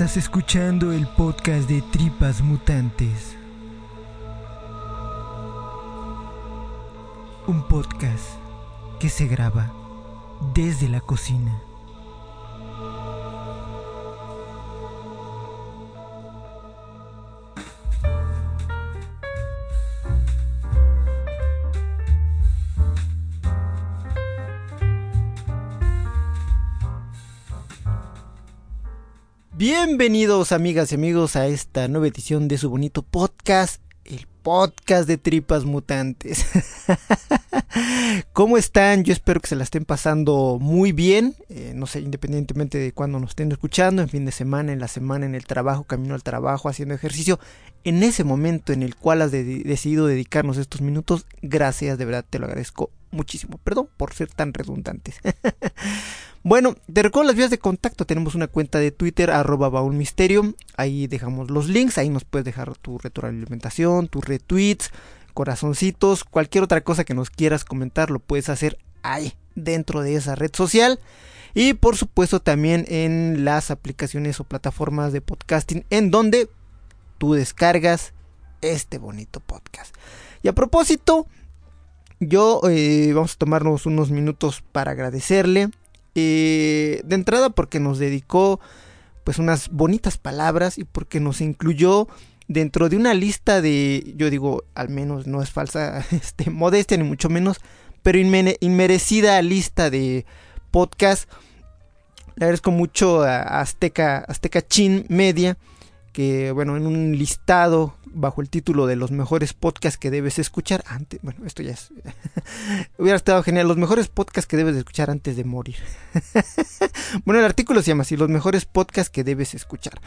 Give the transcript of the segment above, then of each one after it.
Estás escuchando el podcast de Tripas Mutantes. Un podcast que se graba desde la cocina. Bienvenidos amigas y amigos a esta nueva edición de su bonito podcast, el podcast de tripas mutantes. ¿Cómo están? Yo espero que se la estén pasando muy bien, eh, no sé, independientemente de cuándo nos estén escuchando, en fin de semana, en la semana, en el trabajo, camino al trabajo, haciendo ejercicio, en ese momento en el cual has decidido dedicarnos estos minutos, gracias, de verdad te lo agradezco muchísimo. Perdón por ser tan redundantes. bueno, te recuerdo las vías de contacto. Tenemos una cuenta de Twitter, arroba baúlmisterio. Ahí dejamos los links. Ahí nos puedes dejar tu retroalimentación, tus retweets, corazoncitos, cualquier otra cosa que nos quieras comentar, lo puedes hacer ahí, dentro de esa red social. Y por supuesto también en las aplicaciones o plataformas de podcasting en donde tú descargas este bonito podcast. Y a propósito, yo eh, vamos a tomarnos unos minutos para agradecerle. Eh, de entrada porque nos dedicó pues unas bonitas palabras y porque nos incluyó dentro de una lista de, yo digo, al menos no es falsa, este, modestia ni mucho menos, pero inmerecida lista de podcast. Le agradezco mucho a Azteca, Azteca Chin Media que bueno, en un listado bajo el título de los mejores podcasts que debes escuchar antes, bueno, esto ya es hubiera estado genial, los mejores podcasts que debes escuchar antes de morir. bueno, el artículo se llama así, los mejores podcasts que debes escuchar.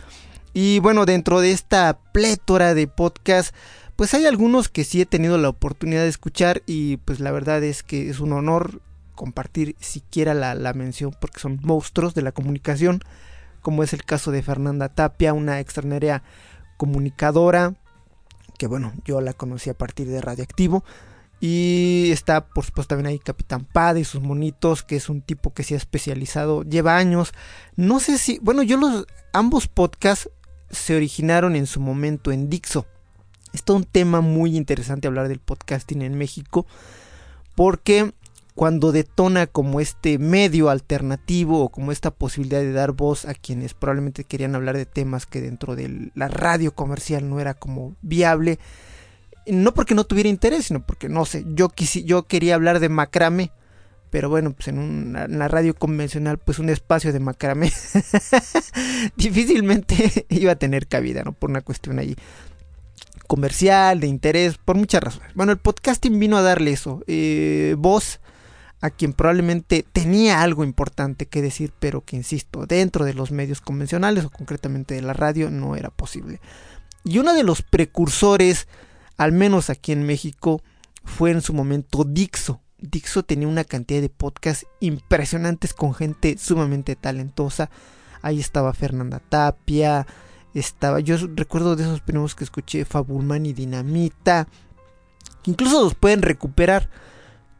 Y bueno, dentro de esta plétora de podcasts, pues hay algunos que sí he tenido la oportunidad de escuchar y pues la verdad es que es un honor compartir siquiera la, la mención porque son monstruos de la comunicación como es el caso de Fernanda Tapia, una extraordinaria comunicadora, que bueno, yo la conocí a partir de Radioactivo. Y está, por supuesto, también ahí Capitán Pad y sus monitos, que es un tipo que se ha especializado, lleva años. No sé si, bueno, yo los, ambos podcasts se originaron en su momento en Dixo. Es todo un tema muy interesante hablar del podcasting en México, porque cuando detona como este medio alternativo o como esta posibilidad de dar voz a quienes probablemente querían hablar de temas que dentro de la radio comercial no era como viable. No porque no tuviera interés, sino porque no sé, yo, yo quería hablar de macrame, pero bueno, pues en una, la radio convencional, pues un espacio de macrame difícilmente iba a tener cabida, ¿no? Por una cuestión ahí comercial, de interés, por muchas razones. Bueno, el podcasting vino a darle eso, eh, voz a quien probablemente tenía algo importante que decir, pero que, insisto, dentro de los medios convencionales o concretamente de la radio no era posible. Y uno de los precursores, al menos aquí en México, fue en su momento Dixo. Dixo tenía una cantidad de podcasts impresionantes con gente sumamente talentosa. Ahí estaba Fernanda Tapia, estaba, yo recuerdo de esos primeros que escuché, Fabulman y Dinamita, incluso los pueden recuperar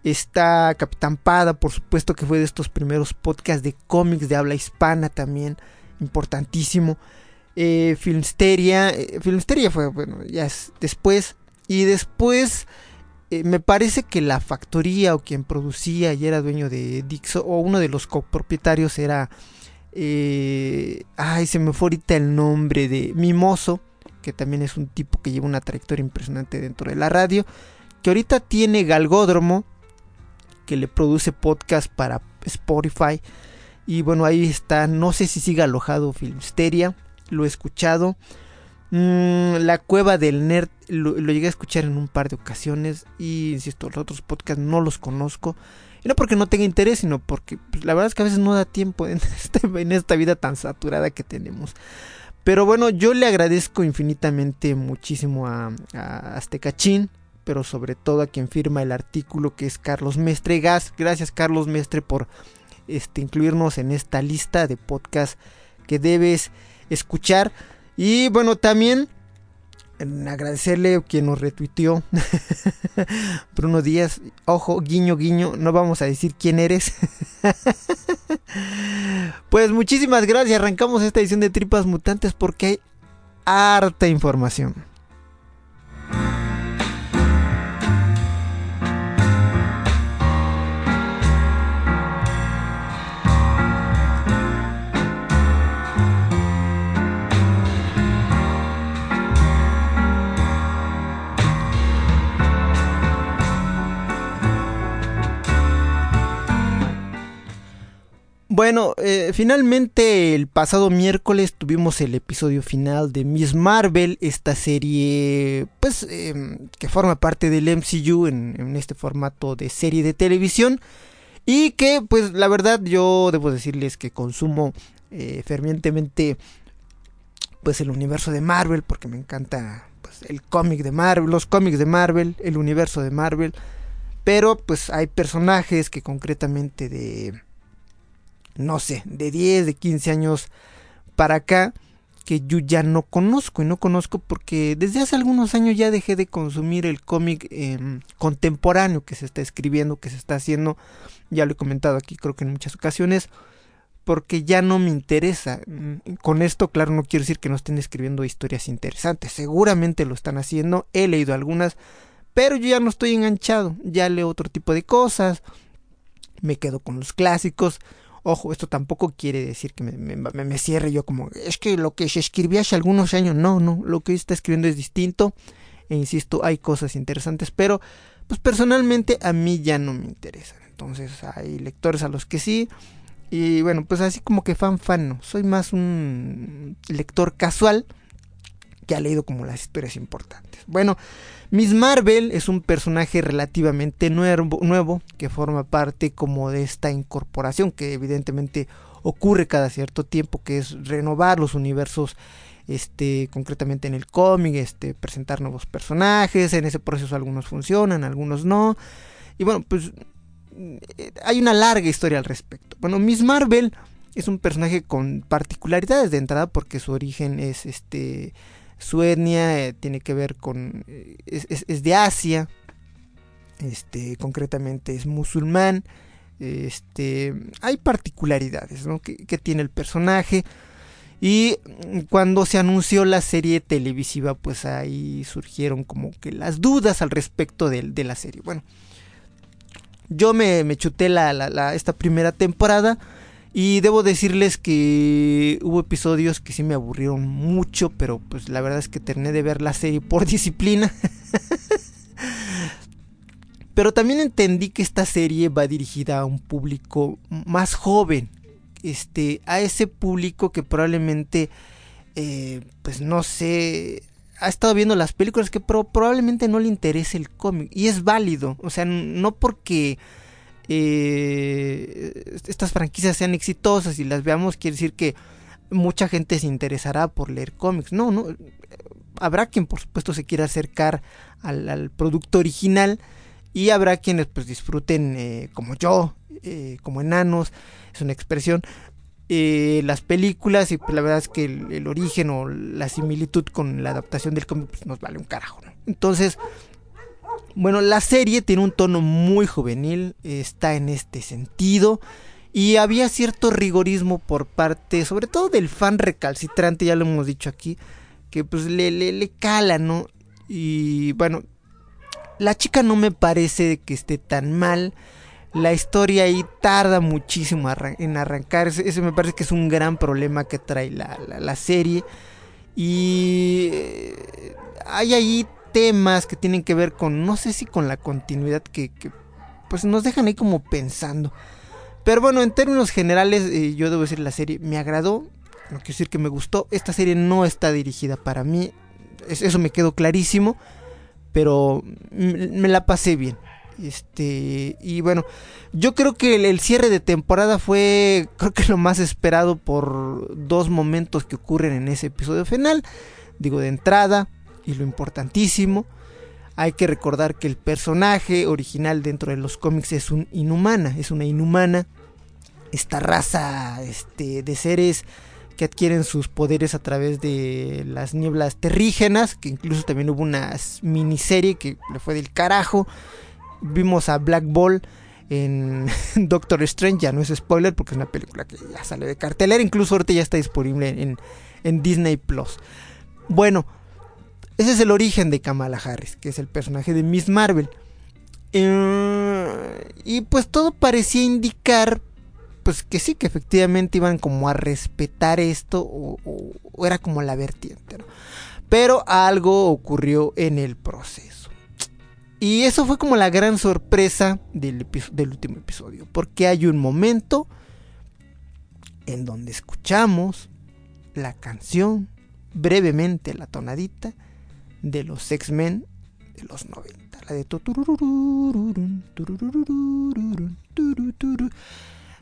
Está Capitán Pada, por supuesto que fue de estos primeros podcasts de cómics de habla hispana también, importantísimo. Eh, Filmsteria, eh, Filmsteria fue, bueno, ya es después. Y después eh, me parece que la factoría o quien producía y era dueño de Dixo, o uno de los copropietarios era... Eh, ay, se me fue ahorita el nombre de Mimoso, que también es un tipo que lleva una trayectoria impresionante dentro de la radio, que ahorita tiene Galgódromo, que le produce podcast para Spotify. Y bueno, ahí está. No sé si sigue alojado Filmsteria. Lo he escuchado. Mm, la cueva del nerd lo, llegué a escuchar en un par de ocasiones. Y insisto, los otros podcasts no los conozco. Y no porque no tenga interés, sino porque pues, la verdad es que a veces no da tiempo en, este, en esta vida tan saturada que tenemos. Pero bueno, yo le agradezco infinitamente muchísimo a, a Aztecachín, pero sobre todo a quien firma el artículo que es Carlos Mestre Gas. Gracias Carlos Mestre por este, incluirnos en esta lista de podcast que debes escuchar. Y bueno, también agradecerle a quien nos retuiteó. Bruno Díaz, ojo, guiño, guiño, no vamos a decir quién eres. pues muchísimas gracias, arrancamos esta edición de Tripas Mutantes porque hay harta información. Bueno, eh, finalmente el pasado miércoles tuvimos el episodio final de Miss Marvel, esta serie pues em, que forma parte del MCU en, este formato de serie de televisión. Y que pues la verdad yo debo decirles que consumo eh, fervientemente pues el universo de Marvel porque me encanta pues, el cómic de Marvel, los cómics de Marvel, el universo de Marvel, pero pues hay personajes que concretamente de no sé, de 10, de 15 años para acá que yo ya no conozco y no conozco porque desde hace algunos años ya dejé de consumir el cómic em, contemporáneo que se está escribiendo, que se está haciendo, ya lo he comentado aquí creo que en muchas ocasiones, porque ya no me interesa. Mm, con esto, claro, no quiero decir que no estén escribiendo historias interesantes, seguramente lo están haciendo, he leído algunas, pero yo ya no estoy enganchado, ya leo otro tipo de cosas, me quedo con los clásicos, Ojo, esto tampoco quiere decir que me, cierre yo como, es que lo que se escribía hace algunos años, no, no, lo que está escribiendo es distinto. E insisto, hay cosas interesantes, pero pues personalmente a mí ya no me interesan. Entonces hay lectores a los que sí. Y bueno, pues así como que fan fan no. Soy más un lector casual que ha leído como las historias importantes. Bueno, Miss Marvel es un personaje relativamente nuevo, nuevo, que forma parte como de esta incorporación que evidentemente ocurre cada cierto tiempo, que es renovar los universos este concretamente en el cómic, este presentar nuevos personajes, en ese proceso algunos funcionan, algunos no. Y bueno, pues eh, hay una larga historia al respecto. Bueno, Miss Marvel es un personaje con particularidades de entrada porque su origen es este su etnia eh, tiene que ver con eh, es, de Asia este concretamente es musulmán este hay particularidades que, tiene el personaje y cuando se anunció la serie televisiva pues ahí surgieron como que las dudas al respecto de, de la serie. Bueno yo me, me chuté la, esta primera temporada y debo decirles que hubo episodios que sí me aburrieron mucho, pero pues la verdad es que terminé de ver la serie por disciplina. pero también entendí que esta serie va dirigida a un público más joven. Este, a ese público que probablemente, eh, pues no sé, ha estado viendo las películas que probablemente no le interese el cómic. Y es válido. O sea, no porque eh, estas franquicias sean exitosas y las veamos, quiere decir que mucha gente se interesará por leer cómics. No, no. Habrá quien por supuesto se quiera acercar al, producto original y habrá quienes pues disfruten eh, como yo, eh, como enanos, es una expresión, las películas y pues, la verdad es que el, origen o la similitud con la adaptación del cómic pues, nos vale un carajo. Entonces, bueno, la serie tiene un tono muy juvenil, está en este sentido. Y había cierto rigorismo por parte, sobre todo del fan recalcitrante, ya lo hemos dicho aquí, que pues le, le, cala, ¿no? Y bueno, la chica no me parece que esté tan mal. La historia ahí tarda muchísimo en arrancar. Ese, me parece que es un gran problema que trae la, la serie. Y eh, hay ahí temas que tienen que ver con, no sé si con la continuidad que, pues nos dejan ahí como pensando. Pero bueno, en términos generales, eh, yo debo decir la serie me agradó. No quiero decir que me gustó. Esta serie no está dirigida para mí. eso me quedó clarísimo. Pero me la pasé bien. Este, y bueno, yo creo que el, cierre de temporada fue, creo que lo más esperado por dos momentos que ocurren en ese episodio final. Digo, de entrada, y lo importantísimo, hay que recordar que el personaje original dentro de los cómics es un inhumana, es una inhumana. Esta raza este, de seres que adquieren sus poderes a través de las nieblas terrígenas, que incluso también hubo una miniserie que le fue del carajo. Vimos a Black Ball en Doctor Strange, ya no es spoiler porque es una película que ya sale de cartelera, incluso ahorita ya está disponible en, en Disney Plus. Bueno, ese es el origen de Kamala Harris, que es el personaje de Miss Marvel. Eh, y pues todo parecía indicar pues que sí, que efectivamente iban como a respetar esto o, era como la vertiente, Pero algo ocurrió en el proceso. Y eso fue como la gran sorpresa del, del último episodio, porque hay un momento en donde escuchamos la canción, brevemente la tonadita, de los X-Men de los 90. La de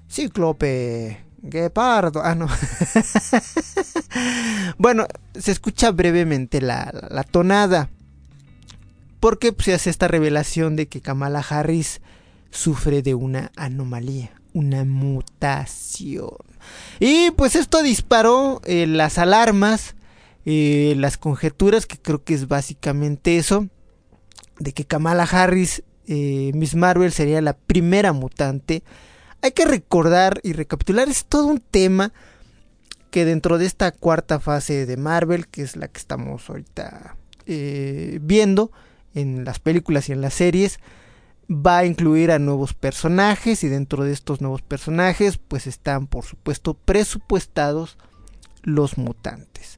Cíclope, Guepardo. Ah, no. bueno, se escucha brevemente la, tonada. Porque pues, se hace esta revelación de que Kamala Harris sufre de una anomalía, una mutación. Y pues esto disparó eh, las alarmas eh, las conjeturas, que creo que es básicamente eso, de que Kamala Harris, eh, Miss Marvel, sería la primera mutante. Hay que recordar y recapitular, es todo un tema que dentro de esta cuarta fase de Marvel, que es la que estamos ahorita eh, viendo en las películas y en las series, va a incluir a nuevos personajes y dentro de estos nuevos personajes pues están por supuesto presupuestados los mutantes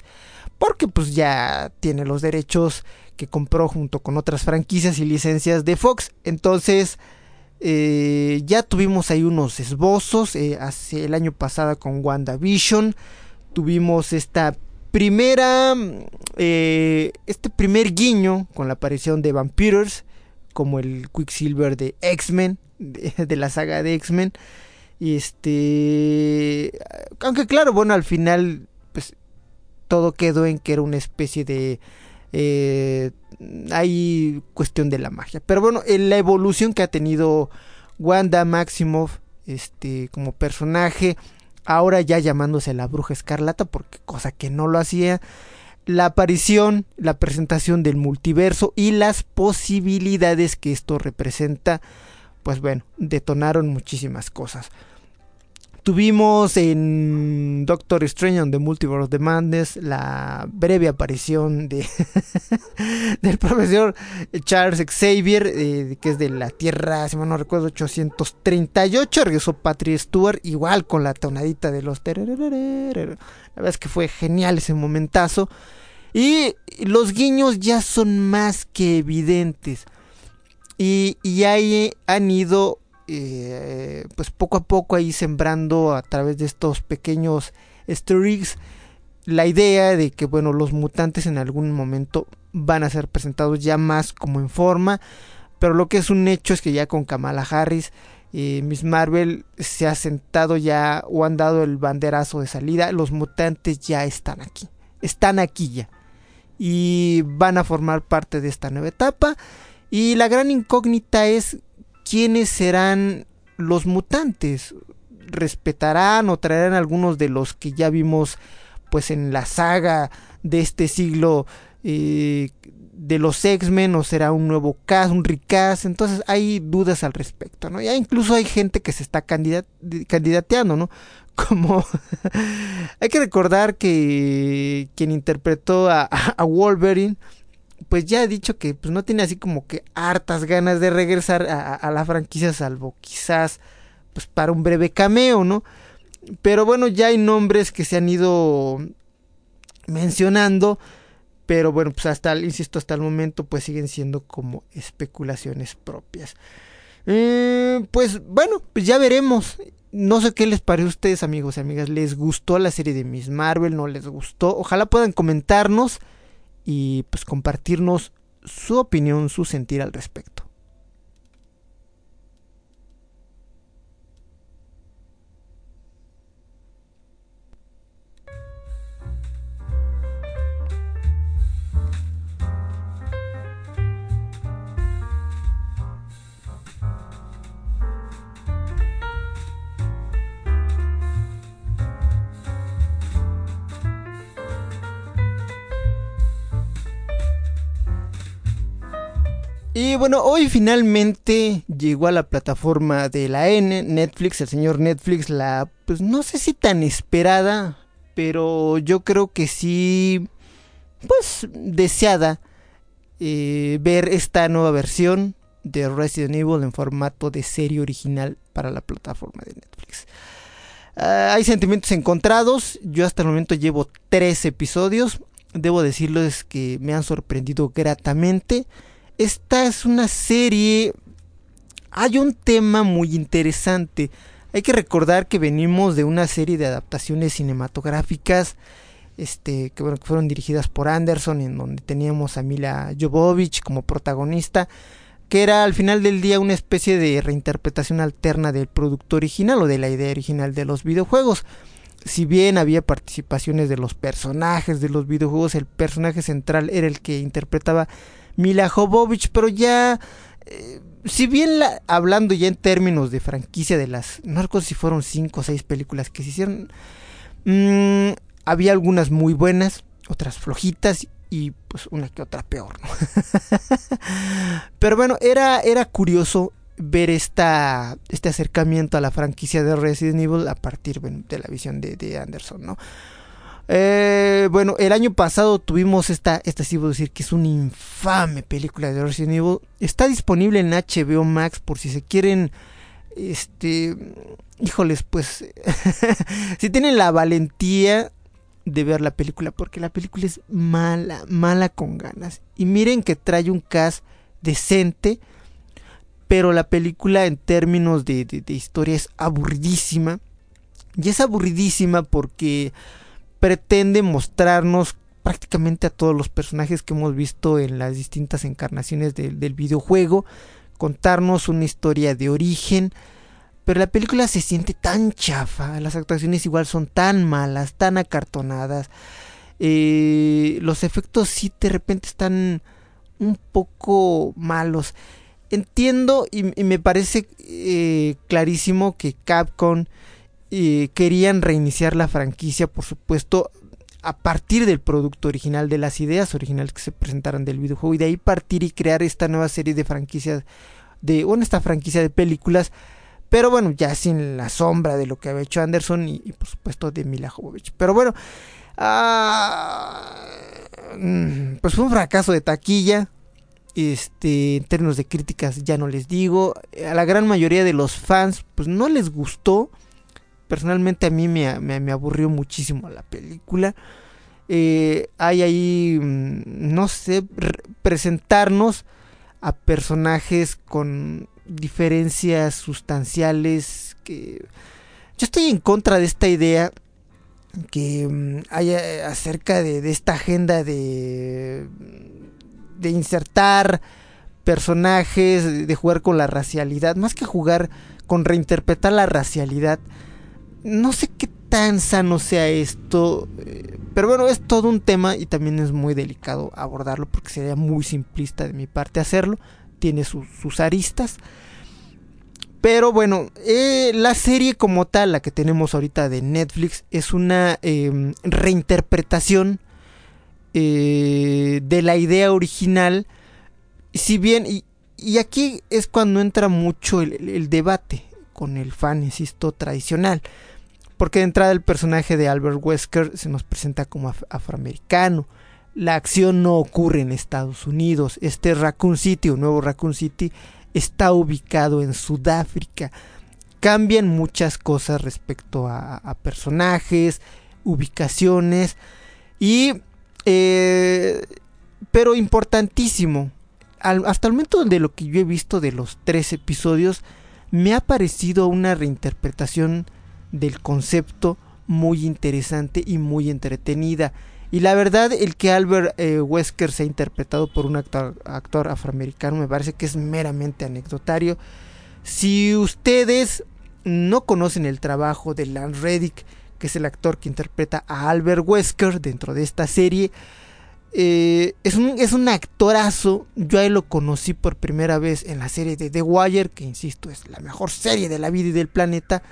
porque pues ya tiene los derechos que compró junto con otras franquicias y licencias de Fox. Entonces eh, ya tuvimos ahí unos esbozos eh, hace el año pasado con WandaVision. Tuvimos esta primera, eh, este primer guiño con la aparición de Vampires como el Quicksilver de X-Men, de, de, la saga de X-Men. Y este, aunque claro, bueno, al final todo quedó en que era una especie de... Eh, hay cuestión de la magia. Pero bueno, la evolución que ha tenido Wanda Maximoff este, como personaje, ahora ya llamándose la bruja escarlata, porque cosa que no lo hacía, la aparición, la presentación del multiverso y las posibilidades que esto representa, pues bueno, detonaron muchísimas cosas. Tuvimos en Doctor Strange on the Multiverse of the la breve aparición de del profesor Charles Xavier, eh, que es de la Tierra, si mal no recuerdo, 838. Regresó Patrick Stewart, igual con la tonadita de los. La verdad es que fue genial ese momentazo. Y los guiños ya son más que evidentes. Y, y ahí han ido eh, pues poco a poco ahí sembrando a través de estos pequeños easter la idea de que bueno los mutantes en algún momento van a ser presentados ya más como en forma pero lo que es un hecho es que ya con Kamala Harris eh, Miss Marvel se ha sentado ya o han dado el banderazo de salida los mutantes ya están aquí están aquí ya y van a formar parte de esta nueva etapa y la gran incógnita es quiénes serán los mutantes. ¿Respetarán o traerán algunos de los que ya vimos pues en la saga de este siglo eh, de los X-Men o será un nuevo cast, un recast? Entonces hay dudas al respecto, ¿no? Ya incluso hay gente que se está candidateando, ¿no? Como hay que recordar que quien interpretó a Wolverine pues ya ha dicho que pues no tiene así como que hartas ganas de regresar a, la franquicia, salvo quizás pues para un breve cameo, ¿no? Pero bueno, ya hay nombres que se han ido mencionando, pero bueno, pues hasta, insisto, hasta el momento pues siguen siendo como especulaciones propias. Eh, pues bueno, pues ya veremos. No sé qué les parece a ustedes, amigos y amigas. ¿Les gustó la serie de Miss Marvel? ¿No les gustó? Ojalá puedan comentarnos y pues compartirnos su opinión, su sentir al respecto. Y bueno, hoy finalmente llegó a la plataforma de la N, Netflix, el señor Netflix, la, pues no sé si tan esperada, pero yo creo que sí, pues deseada eh, ver esta nueva versión de Resident Evil en formato de serie original para la plataforma de Netflix. Ah, hay sentimientos encontrados, yo hasta el momento llevo tres episodios, debo decirles que me han sorprendido gratamente. Esta es una serie... Hay un tema muy interesante. Hay que recordar que venimos de una serie de adaptaciones cinematográficas este, que, bueno, que fueron dirigidas por Anderson, en donde teníamos a Mila Jovovich como protagonista, que era al final del día una especie de reinterpretación alterna del producto original o de la idea original de los videojuegos. Si bien había participaciones de los personajes de los videojuegos, el personaje central era el que interpretaba Mila Jovovich, pero ya... Eh, si bien la, hablando ya en términos de franquicia de las... Recuerdo si fueron 5 o 6 películas que se hicieron. Mmm, había algunas muy buenas, otras flojitas y pues una que otra peor. Pero bueno, era, era curioso ver esta, este acercamiento a la franquicia de Resident Evil a partir de la visión de, de Anderson, ¿no? Eh, bueno, el año pasado tuvimos esta, esta sí voy a decir que es una infame película de Resident Evil. Está disponible en HBO Max por si se quieren, este, híjoles, pues, si tienen la valentía de ver la película, porque la película es mala, mala con ganas. Y miren que trae un cast decente, pero la película en términos de, de, de historia es aburridísima. Y es aburridísima porque pretende mostrarnos prácticamente a todos los personajes que hemos visto en las distintas encarnaciones de, del videojuego, contarnos una historia de origen, pero la película se siente tan chafa, las actuaciones igual son tan malas, tan acartonadas, eh, los efectos sí de repente están un poco malos. Entiendo y, y me parece eh, clarísimo que Capcom eh, querían reiniciar la franquicia, por supuesto, a partir del producto original, de las ideas originales que se presentaron del videojuego, y de ahí partir y crear esta nueva serie de franquicias, de, bueno, esta franquicia de películas, pero bueno, ya sin la sombra de lo que había hecho Anderson y, por supuesto de Mila Jovovich. Pero bueno, ah, pues fue un fracaso de taquilla. Este, en términos de críticas ya no les digo. A la gran mayoría de los fans, pues no les gustó personalmente a mí me, me, aburrió muchísimo la película. Eh, hay ahí, mm, no sé, presentarnos a personajes con diferencias sustanciales que yo estoy en contra de esta idea que mm, haya acerca de, de, esta agenda de de insertar personajes de jugar con la racialidad más que jugar con reinterpretar la racialidad no sé qué tan sano sea esto, eh, pero bueno, es todo un tema y también es muy delicado abordarlo porque sería muy simplista de mi parte hacerlo, tiene sus, sus aristas. Pero bueno, eh, la serie como tal, la que tenemos ahorita de Netflix, es una eh, reinterpretación eh, de la idea original. Si bien, y, y, aquí es cuando entra mucho el, el debate con el fan, insisto, tradicional porque de entrada el personaje de Albert Wesker se nos presenta como af afroamericano. La acción no ocurre en Estados Unidos. Este Raccoon City o nuevo Raccoon City está ubicado en Sudáfrica. Cambian muchas cosas respecto a, personajes, ubicaciones y... Eh, pero importantísimo, hasta el momento de lo que yo he visto de los tres episodios, me ha parecido una reinterpretación del concepto muy interesante y muy entretenida. Y la verdad, el que Albert eh, Wesker sea interpretado por un actor, actor, afroamericano me parece que es meramente anecdotario. Si ustedes no conocen el trabajo de Lance Reddick, que es el actor que interpreta a Albert Wesker dentro de esta serie, eh, es, un, es un actorazo. Yo ahí lo conocí por primera vez en la serie de The Wire, que insisto es la mejor serie de la vida y del planeta,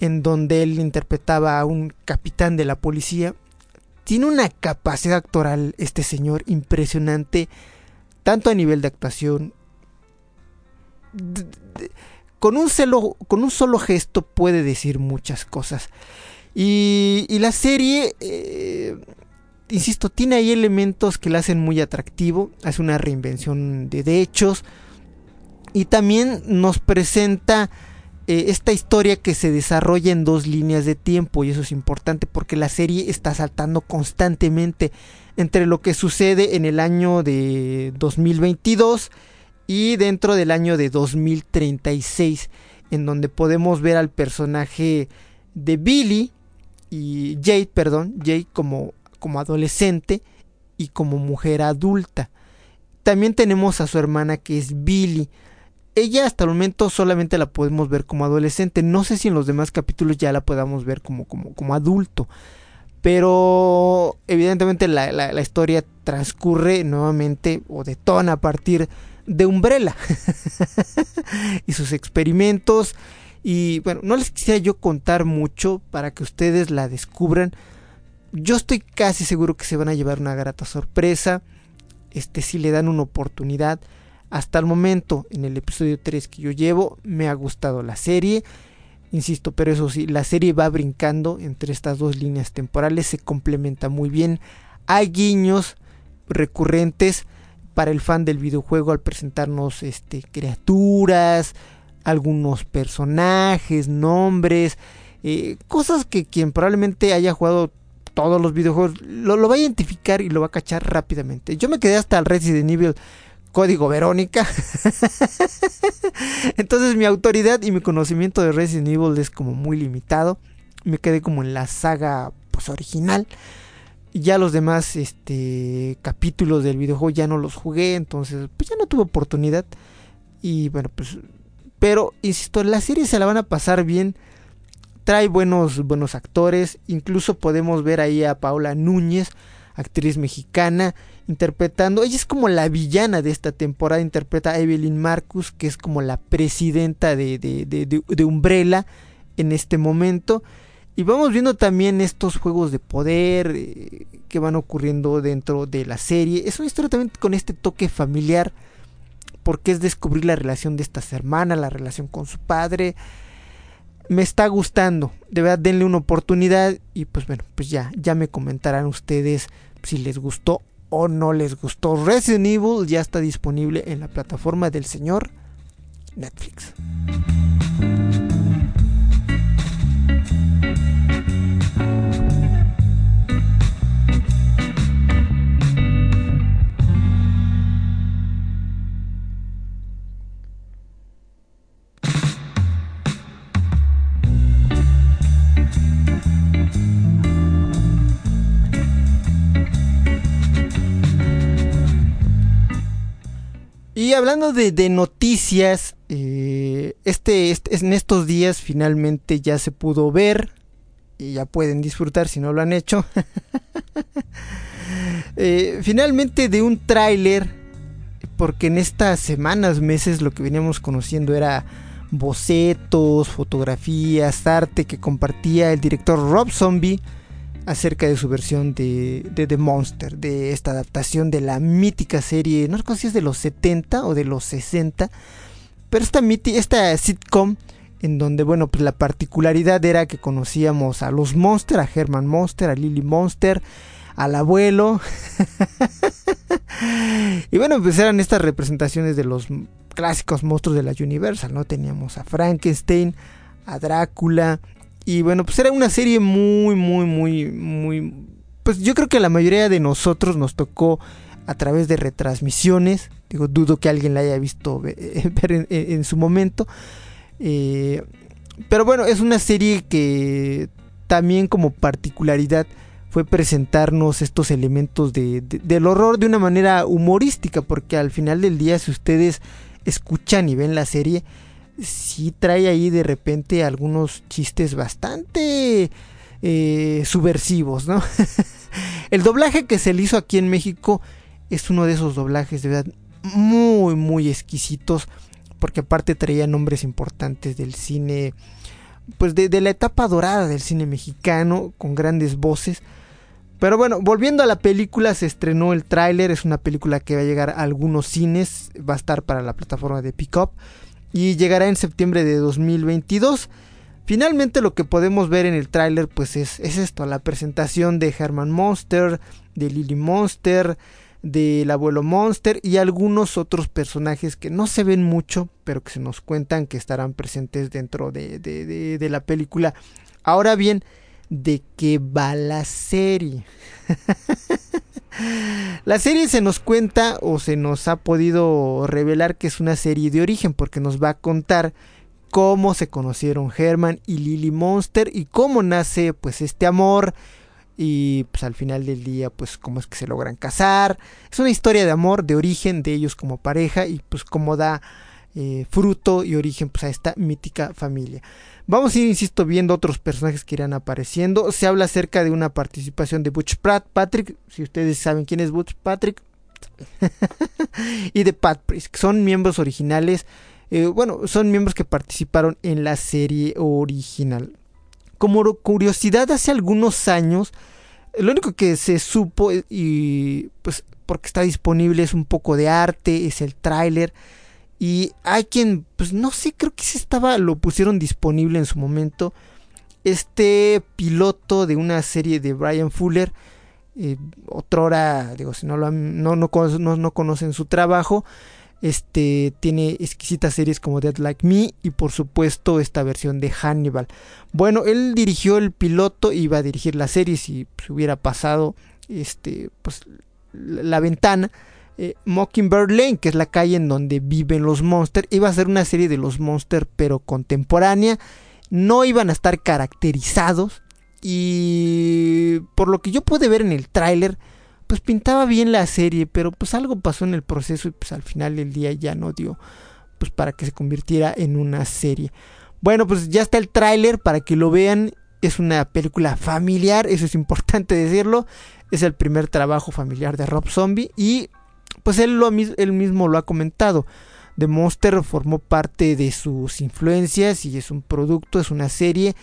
en donde él interpretaba a un capitán de la policía. Tiene una capacidad actoral este señor impresionante, tanto a nivel de actuación. con, un con un solo gesto puede decir muchas cosas. Y, la serie eh, insisto, tiene ahí elementos que la hacen muy atractivo, hace una reinvención de, hechos y también nos presenta eh, esta historia que se desarrolla en dos líneas de tiempo y eso es importante porque la serie está saltando constantemente entre lo que sucede en el año de 2022 y dentro del año de 2036 en donde podemos ver al personaje de Billy y Jade, perdón, Jade como como adolescente y como mujer adulta. También tenemos a su hermana que es Billy. Ella hasta el momento solamente la podemos ver como adolescente. No sé si en los demás capítulos ya la podamos ver como, como, como adulto. Pero evidentemente la, la, historia transcurre nuevamente o detona a partir de Umbrella y sus experimentos. Y bueno, no les quisiera yo contar mucho para que ustedes la descubran yo estoy casi seguro que se van a llevar una grata sorpresa. Este, si le dan una oportunidad. Hasta el momento, en el episodio 3 que yo llevo, me ha gustado la serie. Insisto, pero eso sí, la serie va brincando entre estas dos líneas temporales, se complementa muy bien. Hay guiños recurrentes para el fan del videojuego al presentarnos este, criaturas, algunos personajes, nombres, eh, cosas que quien probablemente haya jugado todos los videojuegos, lo, va a identificar y lo va a cachar rápidamente. Yo me quedé hasta el Resident Evil código Verónica. Entonces mi autoridad y mi conocimiento de Resident Evil es como muy limitado. Me quedé como en la saga pues, original. Ya los demás este, capítulos del videojuego ya no los jugué, entonces pues ya no tuve oportunidad. Y bueno, pues... Pero, insisto, la serie se la van a pasar bien trae buenos, buenos actores, incluso podemos ver ahí a Paula Núñez, actriz mexicana, interpretando, ella es como la villana de esta temporada, interpreta a Evelyn Marcus, que es como la presidenta de, de, de, Umbrella en este momento. Y vamos viendo también estos juegos de poder eh, que van ocurriendo dentro de la serie. Es una historia también con este toque familiar, porque es descubrir la relación de estas hermanas, la relación con su padre, me está gustando. De verdad, denle una oportunidad. Y pues bueno, pues ya, ya me comentarán ustedes si les gustó o no les gustó. Resident Evil ya está disponible en la plataforma del señor Netflix. Y hablando de, noticias, eh, este, este, en estos días finalmente ya se pudo ver y ya pueden disfrutar si no lo han hecho. Eh, finalmente de un tráiler, porque en estas semanas, meses lo que veníamos conociendo era bocetos, fotografías, arte que compartía el director Rob Zombie acerca de su versión de, The Monster, de esta adaptación de la mítica serie, no sé si es de los 70 o de los 60, pero esta, esta sitcom en donde, bueno, pues la particularidad era que conocíamos a los Monster, a Herman Monster, a Lily Monster, al abuelo. y bueno, pues eran estas representaciones de los clásicos monstruos de la Universal, ¿no? Teníamos a Frankenstein, a Drácula, y bueno, pues era una serie muy, muy, muy, muy... Pues yo creo que la mayoría de nosotros nos tocó a través de retransmisiones. Digo, dudo que alguien la haya visto ver en, su momento. Eh, pero bueno, es una serie que también como particularidad fue presentarnos estos elementos de, del horror de una manera humorística, porque al final del día si ustedes escuchan y ven la serie, sí trae ahí de repente algunos chistes bastante eh, subversivos, ¿no? El doblaje que se le hizo aquí en México es uno de esos doblajes de verdad muy, muy exquisitos, porque aparte traía nombres importantes del cine, pues de, de la etapa dorada del cine mexicano, con grandes voces. Pero bueno, volviendo a la película, se estrenó el tráiler, es una película que va a llegar a algunos cines, va a estar para la plataforma de Pickup y llegará en septiembre de 2022. Finalmente lo que podemos ver en el tráiler pues es, es, esto, la presentación de Herman Monster, de Lily Monster, del abuelo Monster y algunos otros personajes que no se ven mucho, pero que se nos cuentan que estarán presentes dentro de, de, de, de la película. Ahora bien, de qué va la serie. la serie se nos cuenta o se nos ha podido revelar que es una serie de origen porque nos va a contar cómo se conocieron Herman y Lily Monster y cómo nace pues este amor y pues al final del día pues cómo es que se logran casar. Es una historia de amor, de origen de ellos como pareja y pues cómo da eh, fruto y origen pues, a esta mítica familia. Vamos a ir, insisto, viendo otros personajes que irán apareciendo. Se habla acerca de una participación de Butch Pratt, Patrick, si ustedes saben quién es Butch Patrick, y de Pat Priest, son miembros originales. Eh, bueno, son miembros que participaron en la serie original. Como curiosidad, hace algunos años, lo único que se supo y pues porque está disponible es un poco de arte, es el tráiler y hay quien, pues no sé, creo que se estaba, lo pusieron disponible en su momento. Este piloto de una serie de Brian Fuller, eh, otrora, digo, si no, lo no, no, no, no, conocen su trabajo, este tiene exquisitas series como Dead Like Me y por supuesto esta versión de Hannibal. Bueno, él dirigió el piloto, iba a dirigir la serie si se hubiera pasado este, pues, la ventana eh, Mockingbird Lane, que es la calle en donde viven los monsters. Iba a ser una serie de los monsters, pero contemporánea. No iban a estar caracterizados. Y por lo que yo pude ver en el tráiler, pues pintaba bien la serie, pero pues algo pasó en el proceso y pues al final del día ya no dio pues para que se convirtiera en una serie. Bueno, pues ya está el tráiler para que lo vean. Es una película familiar, eso es importante decirlo. Es el primer trabajo familiar de Rob Zombie y pues él, lo, él mismo lo ha comentado. The Monster formó parte de sus influencias y es un producto, es una serie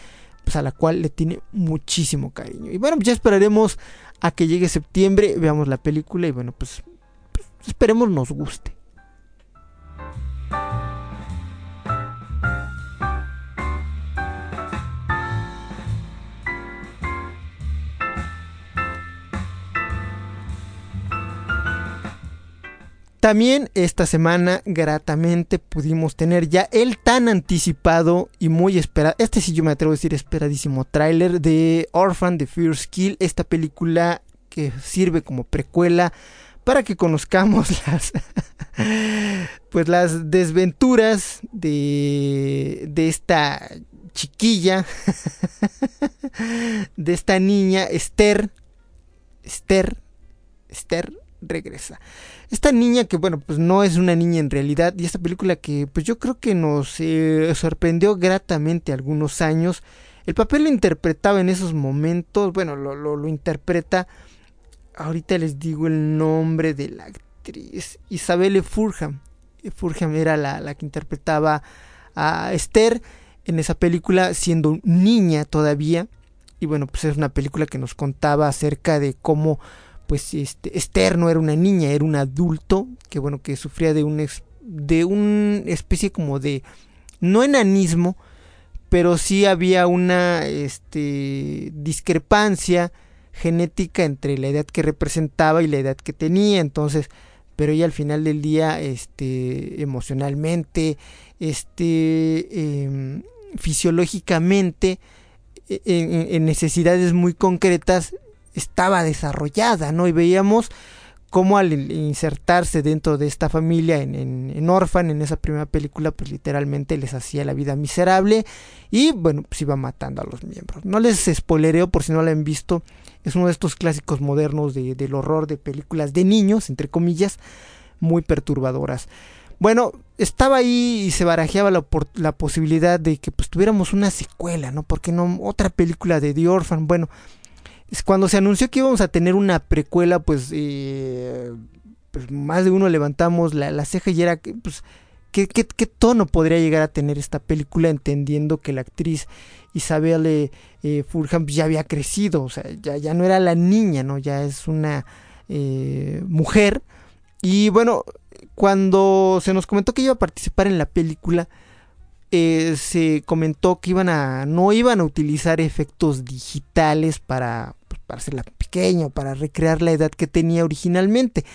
pues, a la cual le tiene muchísimo cariño. Y bueno, ya esperaremos a que llegue septiembre, veamos la película y bueno, pues, pues esperemos nos guste. También esta semana gratamente pudimos tener ya el tan anticipado y muy esperado, este sí yo me atrevo a decir esperadísimo tráiler de Orphan the First Kill, esta película que sirve como precuela para que conozcamos las pues las desventuras de de esta chiquilla de esta niña Esther Esther Esther regresa. Esta niña que bueno, pues no es una niña en realidad y esta película que pues yo creo que nos eh, sorprendió gratamente algunos años. El papel lo interpretaba en esos momentos, bueno, lo, lo, lo interpreta, ahorita les digo el nombre de la actriz, Isabelle Furham. Furham era la, la que interpretaba a Esther en esa película siendo niña todavía. Y bueno, pues es una película que nos contaba acerca de cómo pues este, Esther no era una niña, era un adulto que bueno, que sufría de un de una especie como de no enanismo, pero sí había una este, discrepancia genética entre la edad que representaba y la edad que tenía, entonces, pero ella al final del día, este, emocionalmente, este, eh, fisiológicamente, e, en, en, necesidades muy concretas, estaba desarrollada, ¿no? Y veíamos cómo al insertarse dentro de esta familia en, en, Orphan, en esa primera película, pues literalmente les hacía la vida miserable y bueno, pues iba matando a los miembros. No les spoilereo por si no la han visto, es uno de estos clásicos modernos de, del horror de películas de niños, entre comillas, muy perturbadoras. Bueno, estaba ahí y se barajeaba la, la posibilidad de que pues tuviéramos una secuela, ¿no? Porque no otra película de The Orphan? Bueno, cuando se anunció que íbamos a tener una precuela, pues, eh, pues más de uno levantamos la, ceja y era, pues, ¿qué, ¿qué, tono podría llegar a tener esta película entendiendo que la actriz Isabel eh, eh Fulham ya había crecido, o sea, ya, ya no era la niña, ¿no? Ya es una eh, mujer. Y bueno, cuando se nos comentó que iba a participar en la película, eh, se comentó que iban a no iban a utilizar efectos digitales para, pues, para hacerla pequeña, para recrear la edad que tenía originalmente.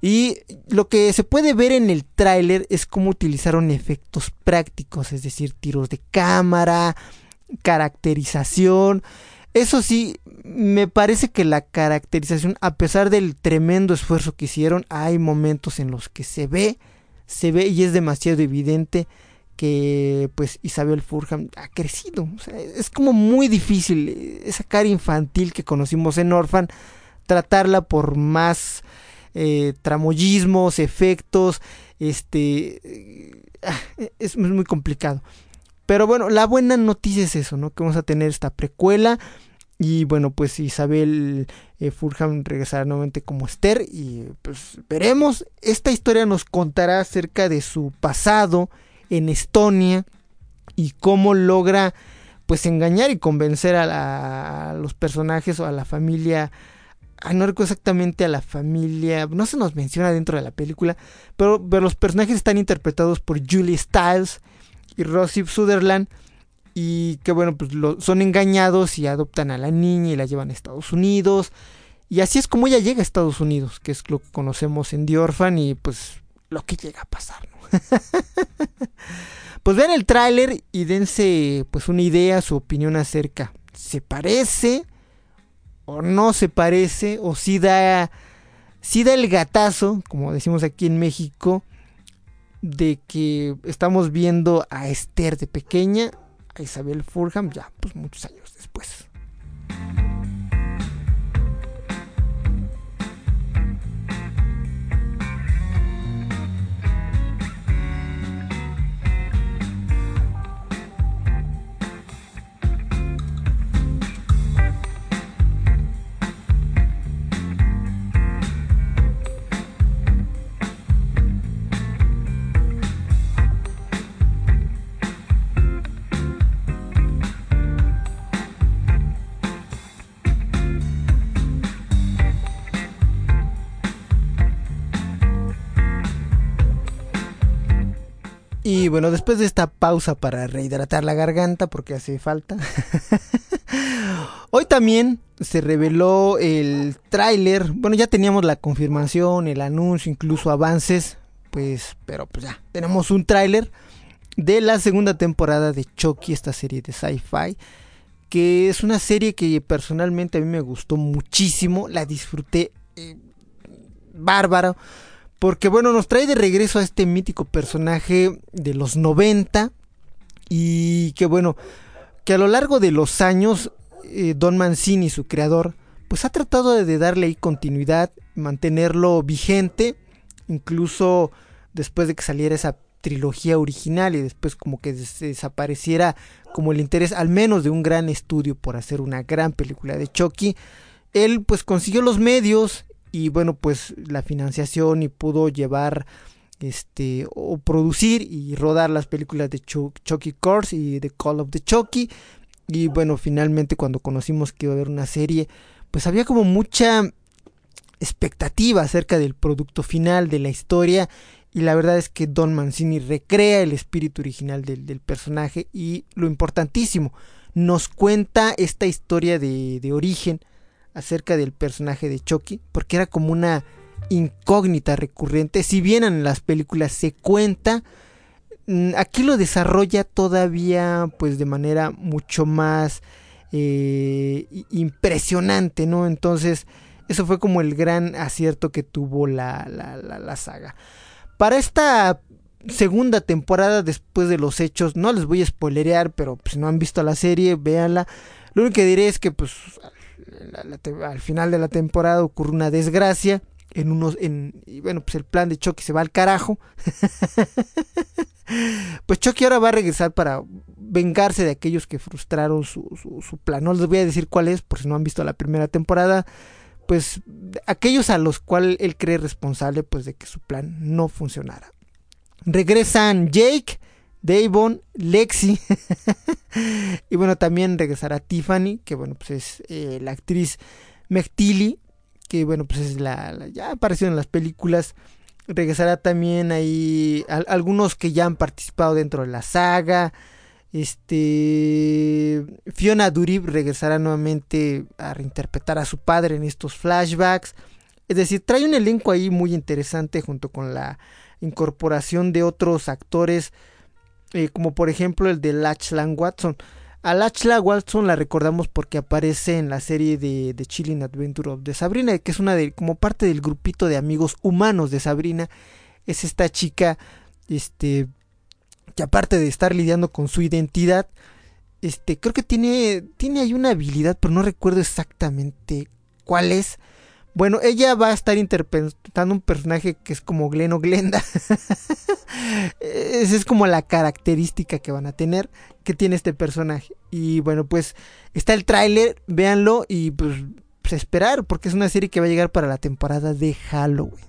Y lo que se puede ver en el tráiler es cómo utilizaron efectos prácticos, es decir, tiros de cámara, caracterización. Eso sí, me parece que la caracterización, a pesar del tremendo esfuerzo que hicieron, hay momentos en los que se ve, se ve y es demasiado evidente que pues Isabel Furham ha crecido. es como muy difícil esa cara infantil que conocimos en Orphan, tratarla por más eh, tramoyismos, efectos, este, eh, es, muy complicado. Pero bueno, la buena noticia es eso, ¿no? Que vamos a tener esta precuela. Y bueno, pues Isabel eh, Furham regresará nuevamente como Esther. Y pues veremos. Esta historia nos contará acerca de su pasado en Estonia y cómo logra pues engañar y convencer a, los personajes o a la familia ah, no recuerdo exactamente a la familia, no se nos menciona dentro de la película, pero, los personajes están interpretados por Julie Stiles y Rosie Sutherland y que bueno, pues son engañados y adoptan a la niña y la llevan a Estados Unidos. Y así es como ella llega a Estados Unidos, que es lo que conocemos en The Orphan y pues lo que llega a pasar, pues vean el tráiler y dense pues una idea, su opinión acerca. ¿Se parece? ¿O no se parece? ¿O si da, si da el gatazo, como decimos aquí en México, de que estamos viendo a Esther de pequeña, a Isabel Furham ya pues muchos años después? Y bueno, después de esta pausa para rehidratar la garganta, porque hace falta, hoy también se reveló el tráiler. Bueno, ya teníamos la confirmación, el anuncio, incluso avances, pues, pero pues ya, tenemos un tráiler de la segunda temporada de Chucky, esta serie de sci-fi, que es una serie que personalmente a mí me gustó muchísimo, la disfruté eh, bárbaro porque bueno, nos trae de regreso a este mítico personaje de los 90 y que bueno, que a lo largo de los años eh, Don Mancini, su creador, pues ha tratado de darle ahí continuidad, mantenerlo vigente, incluso después de que saliera esa trilogía original y después como que desapareciera como el interés al menos de un gran estudio por hacer una gran película de Chucky, él pues consiguió los medios y bueno pues la financiación y pudo llevar este o producir y rodar las películas de Chucky Course y The Call of the Chucky. Y bueno finalmente cuando conocimos que iba a haber una serie pues había como mucha expectativa acerca del producto final de la historia y la verdad es que Don Mancini recrea el espíritu original del, del personaje y lo importantísimo nos cuenta esta historia de, de origen acerca del personaje de Chucky, porque era como una incógnita recurrente. Si bien en las películas se cuenta, mm, aquí lo desarrolla todavía pues de manera mucho más eh, impresionante, ¿no? Entonces Eso fue como el gran acierto que tuvo la, la, la, saga. Para esta segunda temporada, después de los hechos, no les voy a spoilerear, pero pues, si no han visto la serie, véanla. Lo único que diré es que pues al final de la temporada ocurre una desgracia en unos en y bueno pues el plan de Chucky se va al carajo. Pues Chucky ahora va a regresar para vengarse de aquellos que frustraron su, su, plan. No les voy a decir cuál es por si no han visto la primera temporada. Pues aquellos a los cuales él cree responsable pues de que su plan no funcionara. Regresan Jake Davon, Lexi y bueno también regresará Tiffany que bueno pues es eh, la actriz McTilly que bueno, pues es la, ya apareció en las películas. Regresará también ahí algunos que ya han participado dentro de la saga. Este Fiona Durib regresará nuevamente a reinterpretar a su padre en estos flashbacks. Es decir, trae un elenco ahí muy interesante junto con la incorporación de otros actores, eh, como por ejemplo el de Lachlan Watson. A Lachla Watson la recordamos porque aparece en la serie de, The Chilling Adventure of de Sabrina, que es una de como parte del grupito de amigos humanos de Sabrina. Es esta chica, este, que aparte de estar lidiando con su identidad, este, creo que tiene, tiene ahí una habilidad, pero no recuerdo exactamente cuál es. Bueno, ella va a estar interpretando un personaje que es como Glen o Glenda. Esa es como la característica que van a tener, que tiene este personaje. Y bueno, pues está el tráiler, véanlo y pues, pues esperar, porque es una serie que va a llegar para la temporada de Halloween.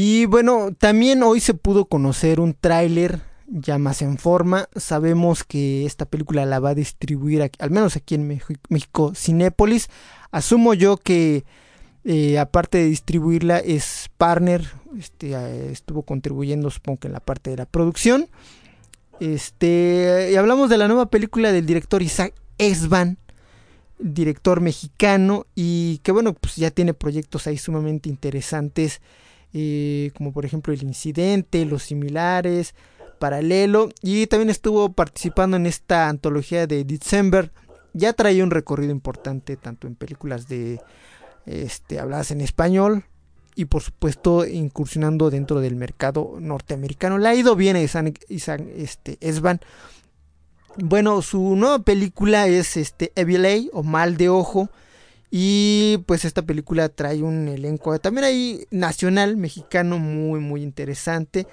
Y bueno, también hoy se pudo conocer un tráiler ya más en forma. Sabemos que esta película la va a distribuir, al menos aquí en México, Cinépolis. Asumo yo que eh, aparte de distribuirla es partner, este, eh, estuvo contribuyendo supongo que en la parte de la producción. Este, y hablamos de la nueva película del director Isaac Esban, director mexicano, y que bueno, pues ya tiene proyectos ahí sumamente interesantes eh, como por ejemplo El Incidente, Los Similares, Paralelo, y también estuvo participando en esta antología de December. Ya traía un recorrido importante tanto en películas de este, habladas en español y por supuesto incursionando dentro del mercado norteamericano. Le ha ido bien a Isan, este, Esban. Bueno, su nueva película es este Evil o Mal de Ojo y pues esta película trae un elenco también ahí nacional, mexicano, muy, muy interesante.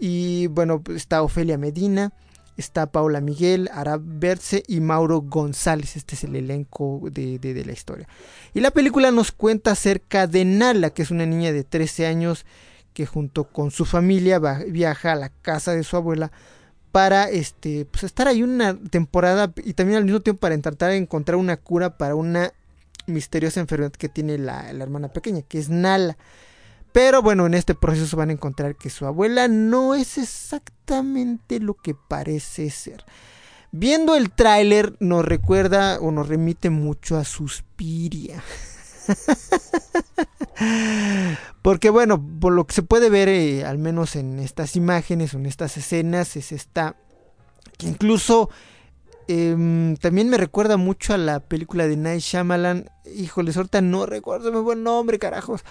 Y bueno, está Ofelia Medina, está Paula Miguel, Arab Berce y Mauro González. Este es el elenco de, de, la historia. Y la película nos cuenta acerca de Nala, que es una niña de 13 años que junto con su familia viaja a la casa de su abuela para este pues estar ahí una temporada y también al mismo tiempo para intentar encontrar una cura para una misteriosa enfermedad que tiene la, hermana pequeña, que es Nala. Pero bueno, en este proceso van a encontrar que su abuela no es exactamente lo que parece ser. Viendo el tráiler nos recuerda o nos remite mucho a Suspiria. Porque bueno, por lo que se puede ver, eh, al menos en estas imágenes o en estas escenas, es esta que incluso Em, también me recuerda mucho a la película de Night Shyamalan. Híjole, ahorita no recuerdo mi buen nombre, carajos.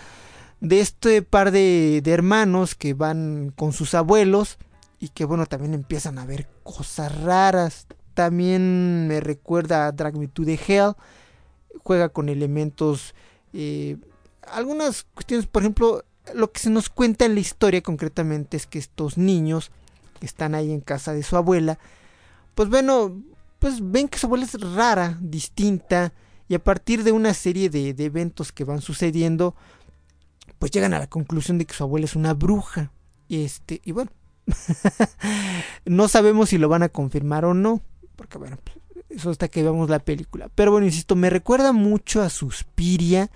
De este par de, hermanos que van con sus abuelos y que bueno, también empiezan a ver cosas raras. También me recuerda a Drag Me to the Hell. Juega con elementos... Eh, algunas cuestiones, por ejemplo, lo que se nos cuenta en la historia concretamente es que estos niños que están ahí en casa de su abuela, pues bueno, pues ven que su abuela es rara, distinta, y a partir de una serie de, eventos que van sucediendo, pues llegan a la conclusión de que su abuela es una bruja. Y este, y bueno, no sabemos si lo van a confirmar o no, porque bueno, eso hasta que veamos la película. Pero bueno, insisto, me recuerda mucho a Suspiria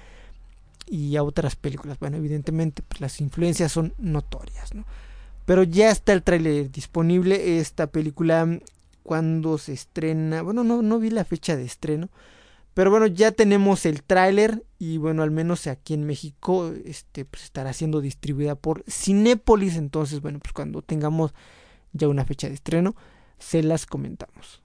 y a otras películas. Bueno, evidentemente pues, las influencias son notorias, ¿no? Pero ya está el tráiler disponible. Esta película cuándo se estrena. Bueno, no, no vi la fecha de estreno. Pero bueno, ya tenemos el tráiler y bueno, al menos aquí en México este, pues estará siendo distribuida por Cinépolis. Entonces, bueno, pues cuando tengamos ya una fecha de estreno, se las comentamos.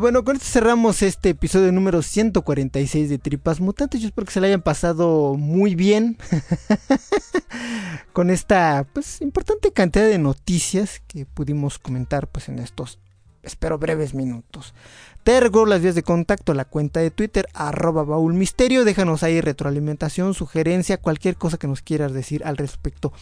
Bueno, con esto cerramos este episodio número 146 de Tripas Mutantes. Yo espero que se le hayan pasado muy bien con esta pues importante cantidad de noticias que pudimos comentar pues en estos espero breves minutos. Te recuerdo las vías de contacto, la cuenta de Twitter, arroba baúlmisterio. Déjanos ahí retroalimentación, sugerencia, cualquier cosa que nos quieras decir al respecto.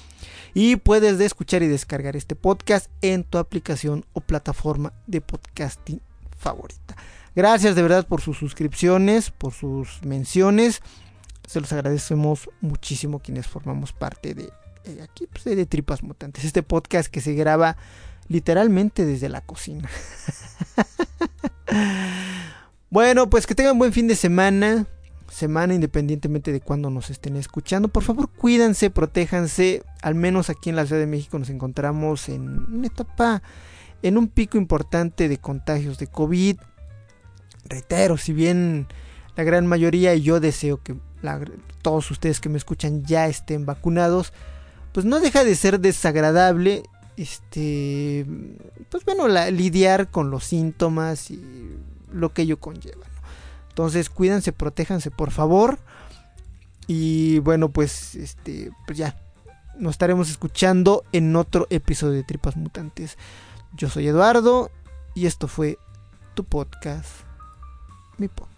Y puedes escuchar y descargar este podcast en tu aplicación o plataforma de podcasting favorita. Gracias de verdad por sus suscripciones, por sus menciones. Se los agradecemos muchísimo quienes formamos parte de eh, aquí pues, de Tripas Mutantes, este podcast que se graba literalmente desde la cocina. bueno, pues que tengan buen fin de semana, semana independientemente de cuándo nos estén escuchando. Por favor, cuídense, protéjanse. Al menos aquí en la Ciudad de México nos encontramos en una etapa en un pico importante de contagios de COVID. Reitero, si bien la gran mayoría y yo deseo que todos ustedes que me escuchan ya estén vacunados, pues no deja de ser desagradable este pues bueno, lidiar con los síntomas y lo que ello conlleva. Entonces, cuídense, protéjanse, por favor. Y bueno, pues este pues ya nos estaremos escuchando en otro episodio de Tripas Mutantes. Yo soy Eduardo y esto fue tu podcast, mi podcast.